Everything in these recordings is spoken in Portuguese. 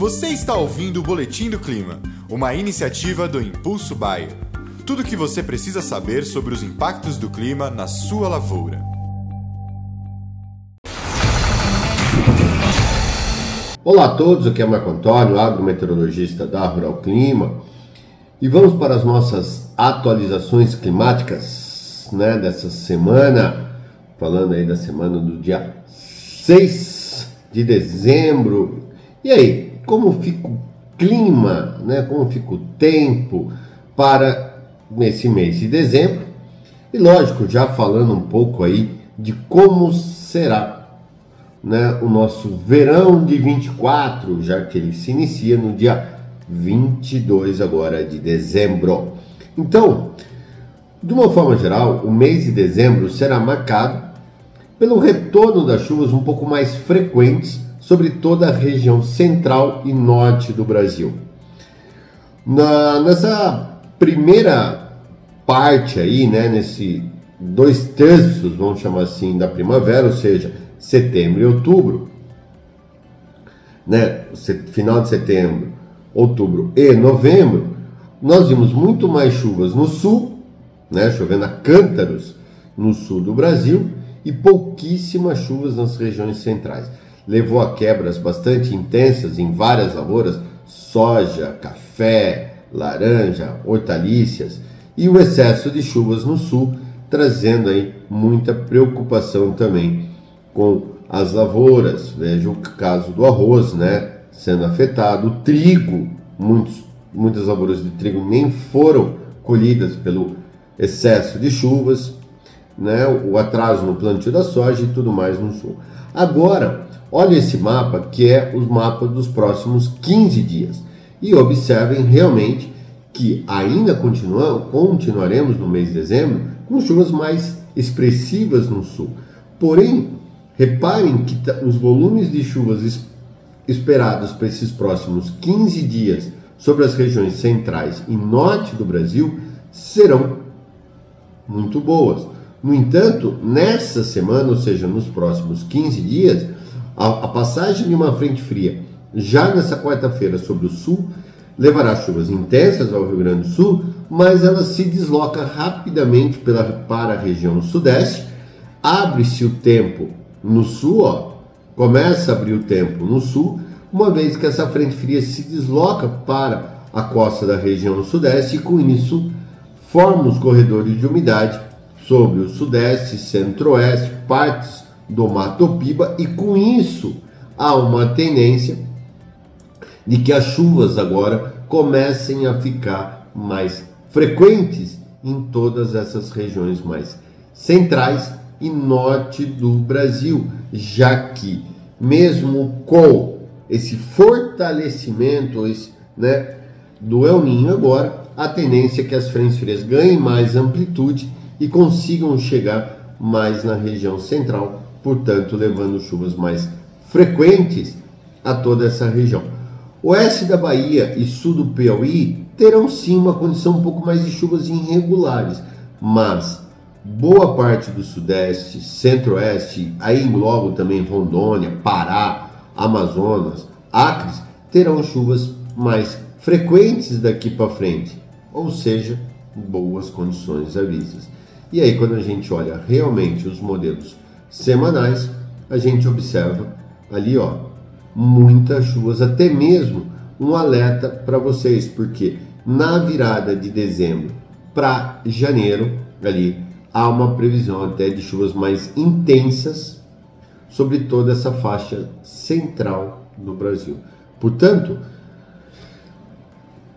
Você está ouvindo o Boletim do Clima, uma iniciativa do Impulso Bayer. Tudo o que você precisa saber sobre os impactos do clima na sua lavoura. Olá a todos, aqui é Marco Antônio, agrometeorologista da Rural Clima, e vamos para as nossas atualizações climáticas né, dessa semana, falando aí da semana do dia 6 de dezembro. E aí, como fica o clima, né, como fica o tempo para nesse mês de dezembro. E lógico, já falando um pouco aí de como será né, o nosso verão de 24, já que ele se inicia no dia 22 agora de dezembro. Então, de uma forma geral, o mês de dezembro será marcado pelo retorno das chuvas um pouco mais frequentes sobre toda a região central e norte do Brasil. Na, nessa primeira parte aí, né, nesse dois terços, vamos chamar assim, da primavera, ou seja, setembro e outubro, né, final de setembro, outubro e novembro, nós vimos muito mais chuvas no sul, né, chovendo a cântaros no sul do Brasil e pouquíssimas chuvas nas regiões centrais levou a quebras bastante intensas em várias lavouras, soja, café, laranja, hortaliças, e o excesso de chuvas no sul, trazendo aí muita preocupação também com as lavouras. Veja o caso do arroz, né, sendo afetado, o trigo, muitos, muitas lavouras de trigo nem foram colhidas pelo excesso de chuvas, né, o atraso no plantio da soja e tudo mais no sul. Agora, Olhe esse mapa, que é os mapas dos próximos 15 dias, e observem realmente que ainda continua, continuaremos no mês de dezembro com chuvas mais expressivas no sul. Porém, reparem que os volumes de chuvas esperados para esses próximos 15 dias sobre as regiões centrais e norte do Brasil serão muito boas. No entanto, nessa semana, ou seja, nos próximos 15 dias, a, a passagem de uma frente fria já nessa quarta-feira sobre o sul levará chuvas intensas ao Rio Grande do Sul, mas ela se desloca rapidamente pela, para a região sudeste. Abre-se o tempo no sul, ó, começa a abrir o tempo no sul, uma vez que essa frente fria se desloca para a costa da região sudeste e com isso forma os corredores de umidade sobre o sudeste, centro-oeste, partes do Mato Piba e com isso há uma tendência de que as chuvas agora comecem a ficar mais frequentes em todas essas regiões mais centrais e norte do Brasil, já que mesmo com esse fortalecimento né, do El Ninho agora, a tendência é que as frentes frias ganhem mais amplitude e consigam chegar mais na região central portanto, levando chuvas mais frequentes a toda essa região. Oeste da Bahia e sul do Piauí terão sim uma condição um pouco mais de chuvas irregulares, mas boa parte do Sudeste, Centro-Oeste, aí logo também Rondônia, Pará, Amazonas, Acres, terão chuvas mais frequentes daqui para frente, ou seja, boas condições avisas. E aí, quando a gente olha realmente os modelos semanais, a gente observa ali, ó, muitas chuvas, até mesmo um alerta para vocês, porque na virada de dezembro para janeiro, ali há uma previsão até de chuvas mais intensas sobre toda essa faixa central do Brasil. Portanto,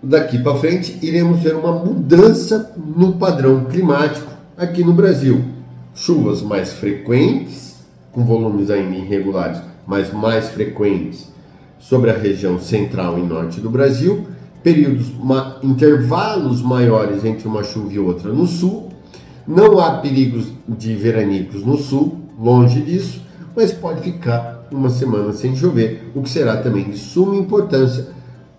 daqui para frente iremos ver uma mudança no padrão climático aqui no Brasil chuvas mais frequentes, com volumes ainda irregulares, mas mais frequentes sobre a região central e norte do Brasil, períodos, intervalos maiores entre uma chuva e outra no sul. Não há perigos de veranicos no sul, longe disso, mas pode ficar uma semana sem chover, o que será também de suma importância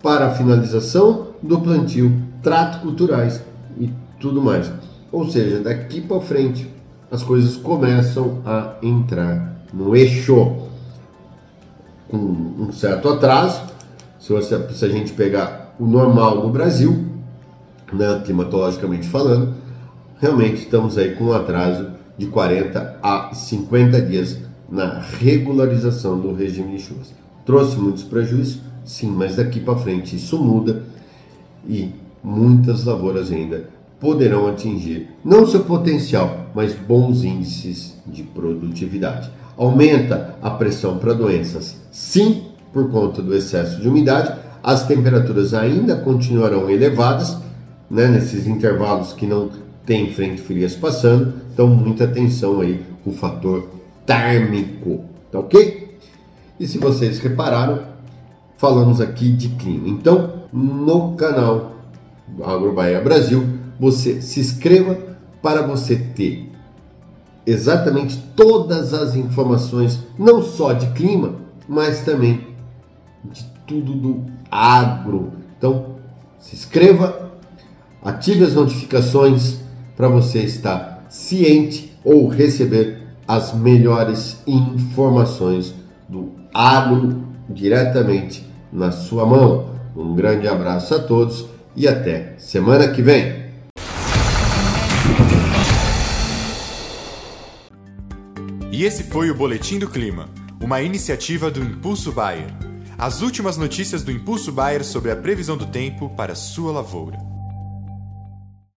para a finalização do plantio, trato culturais e tudo mais. Ou seja, daqui para frente, as coisas começam a entrar no eixo com um certo atraso, Se, você, se a gente pegar o normal no Brasil, né, climatologicamente falando, realmente estamos aí com um atraso de 40 a 50 dias na regularização do regime de chuvas. Trouxe muitos prejuízos, sim, mas daqui para frente isso muda e muitas lavouras ainda poderão atingir não seu potencial, mas bons índices de produtividade. Aumenta a pressão para doenças, sim, por conta do excesso de umidade. As temperaturas ainda continuarão elevadas, né, nesses intervalos que não tem frente frias passando, então muita atenção aí com o fator térmico, tá ok? E se vocês repararam, falamos aqui de clima. Então, no canal Agrobaia Brasil, você se inscreva para você ter exatamente todas as informações, não só de clima, mas também de tudo do agro. Então, se inscreva, ative as notificações para você estar ciente ou receber as melhores informações do agro diretamente na sua mão. Um grande abraço a todos e até semana que vem. E esse foi o Boletim do Clima, uma iniciativa do Impulso Bayer. As últimas notícias do Impulso Bayer sobre a previsão do tempo para sua lavoura.